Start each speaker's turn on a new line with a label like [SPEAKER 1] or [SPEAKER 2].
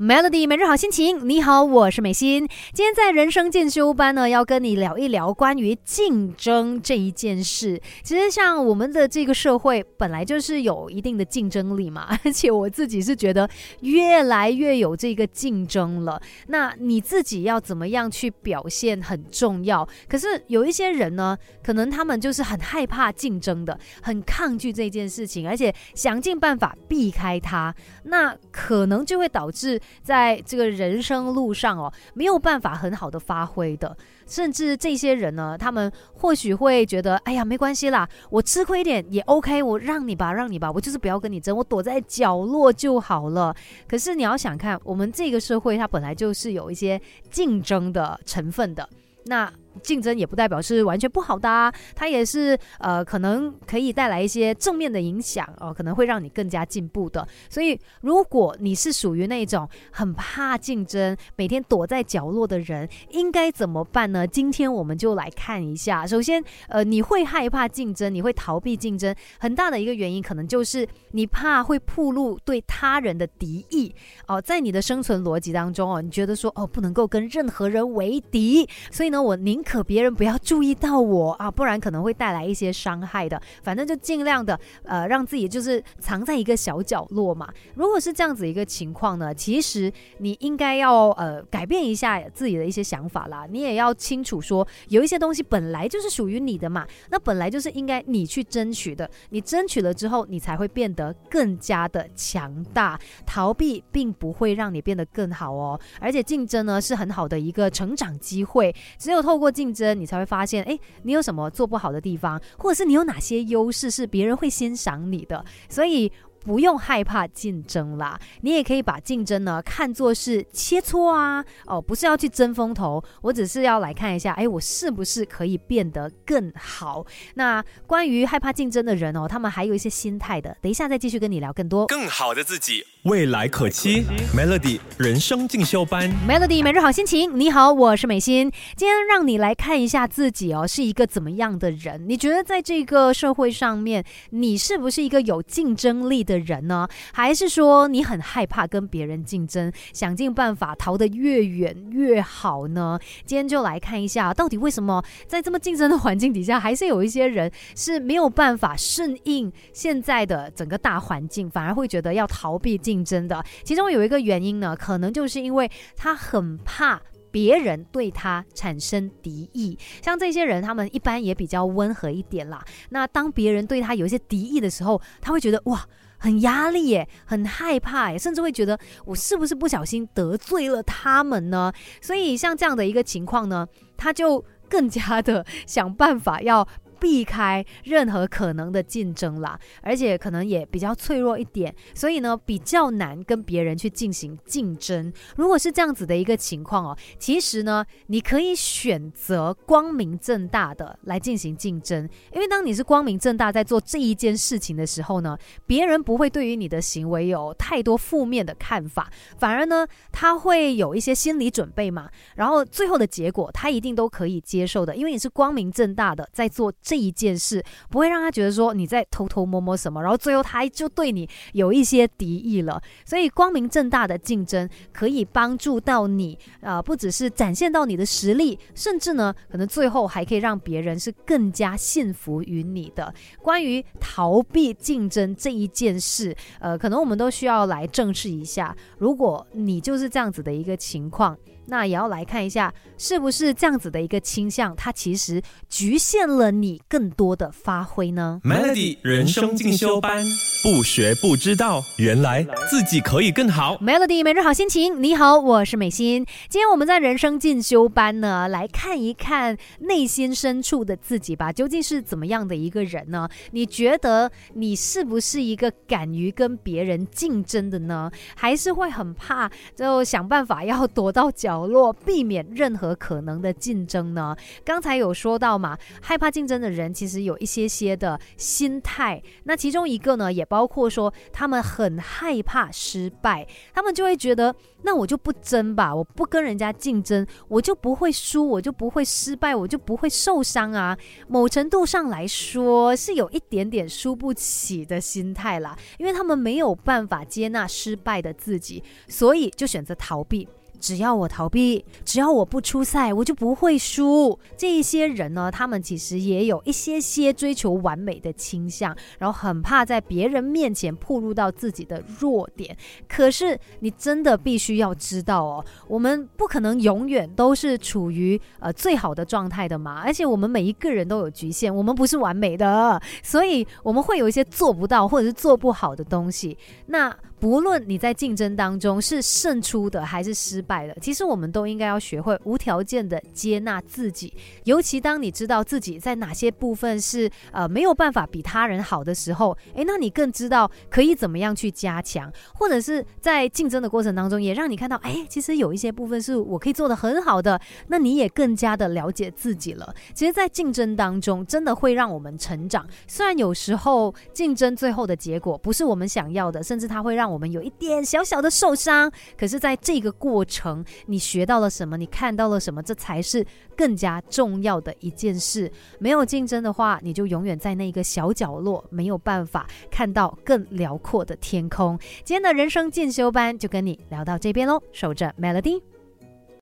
[SPEAKER 1] Melody 每日好心情，你好，我是美心。今天在人生进修班呢，要跟你聊一聊关于竞争这一件事。其实像我们的这个社会，本来就是有一定的竞争力嘛，而且我自己是觉得越来越有这个竞争了。那你自己要怎么样去表现很重要。可是有一些人呢，可能他们就是很害怕竞争的，很抗拒这件事情，而且想尽办法避开它。那可能就会导致在这个人生路上哦，没有办法很好的发挥的。甚至这些人呢，他们或许会觉得，哎呀，没关系啦，我吃亏一点也 OK，我让你吧，让你吧，我就是不要跟你争，我躲在角落就好了。可是你要想看，我们这个社会它本来就是有一些竞争的成分的，那。竞争也不代表是完全不好的啊，它也是呃可能可以带来一些正面的影响哦，可能会让你更加进步的。所以如果你是属于那种很怕竞争、每天躲在角落的人，应该怎么办呢？今天我们就来看一下。首先，呃，你会害怕竞争，你会逃避竞争，很大的一个原因可能就是你怕会暴露对他人的敌意哦，在你的生存逻辑当中哦，你觉得说哦不能够跟任何人为敌，所以呢，我宁可可别人不要注意到我啊，不然可能会带来一些伤害的。反正就尽量的呃，让自己就是藏在一个小角落嘛。如果是这样子一个情况呢，其实你应该要呃改变一下自己的一些想法啦。你也要清楚说，有一些东西本来就是属于你的嘛，那本来就是应该你去争取的。你争取了之后，你才会变得更加的强大。逃避并不会让你变得更好哦，而且竞争呢是很好的一个成长机会。只有透过竞争，你才会发现，哎，你有什么做不好的地方，或者是你有哪些优势是别人会欣赏你的，所以。不用害怕竞争啦，你也可以把竞争呢看作是切磋啊，哦，不是要去争风头，我只是要来看一下，哎，我是不是可以变得更好？那关于害怕竞争的人哦，他们还有一些心态的，等一下再继续跟你聊更多。
[SPEAKER 2] 更好的自己，未来可期。Melody 人生进修班
[SPEAKER 1] ，Melody 每日好心情。你好，我是美心，今天让你来看一下自己哦，是一个怎么样的人？你觉得在这个社会上面，你是不是一个有竞争力？的的人呢，还是说你很害怕跟别人竞争，想尽办法逃得越远越好呢？今天就来看一下，到底为什么在这么竞争的环境底下，还是有一些人是没有办法适应现在的整个大环境，反而会觉得要逃避竞争的。其中有一个原因呢，可能就是因为他很怕别人对他产生敌意。像这些人，他们一般也比较温和一点啦。那当别人对他有一些敌意的时候，他会觉得哇。很压力耶，很害怕耶，甚至会觉得我是不是不小心得罪了他们呢？所以像这样的一个情况呢，他就更加的想办法要。避开任何可能的竞争啦，而且可能也比较脆弱一点，所以呢比较难跟别人去进行竞争。如果是这样子的一个情况哦，其实呢你可以选择光明正大的来进行竞争，因为当你是光明正大在做这一件事情的时候呢，别人不会对于你的行为有太多负面的看法，反而呢他会有一些心理准备嘛，然后最后的结果他一定都可以接受的，因为你是光明正大的在做。这一件事不会让他觉得说你在偷偷摸摸什么，然后最后他就对你有一些敌意了。所以光明正大的竞争可以帮助到你，啊，不只是展现到你的实力，甚至呢，可能最后还可以让别人是更加信服于你的。关于逃避竞争这一件事，呃，可能我们都需要来正视一下。如果你就是这样子的一个情况。那也要来看一下，是不是这样子的一个倾向，它其实局限了你更多的发挥呢
[SPEAKER 2] ？Melody 人生进修班，不学不知道，原来自己可以更好。
[SPEAKER 1] Melody 每日好心情，你好，我是美心。今天我们在人生进修班呢，来看一看内心深处的自己吧，究竟是怎么样的一个人呢？你觉得你是不是一个敢于跟别人竞争的呢？还是会很怕，就想办法要躲到角？角落，避免任何可能的竞争呢？刚才有说到嘛，害怕竞争的人其实有一些些的心态。那其中一个呢，也包括说他们很害怕失败，他们就会觉得，那我就不争吧，我不跟人家竞争，我就不会输，我就不会失败，我就不会受伤啊。某程度上来说，是有一点点输不起的心态啦，因为他们没有办法接纳失败的自己，所以就选择逃避。只要我逃避，只要我不出赛，我就不会输。这一些人呢，他们其实也有一些些追求完美的倾向，然后很怕在别人面前暴露到自己的弱点。可是你真的必须要知道哦，我们不可能永远都是处于呃最好的状态的嘛。而且我们每一个人都有局限，我们不是完美的，所以我们会有一些做不到或者是做不好的东西。那不论你在竞争当中是胜出的还是失败的，其实我们都应该要学会无条件的接纳自己。尤其当你知道自己在哪些部分是呃没有办法比他人好的时候，诶，那你更知道可以怎么样去加强，或者是在竞争的过程当中，也让你看到，诶，其实有一些部分是我可以做的很好的，那你也更加的了解自己了。其实，在竞争当中，真的会让我们成长。虽然有时候竞争最后的结果不是我们想要的，甚至它会让我们有一点小小的受伤，可是，在这个过程，你学到了什么？你看到了什么？这才是更加重要的一件事。没有竞争的话，你就永远在那个小角落，没有办法看到更辽阔的天空。今天的人生进修班就跟你聊到这边喽，守着 Melody。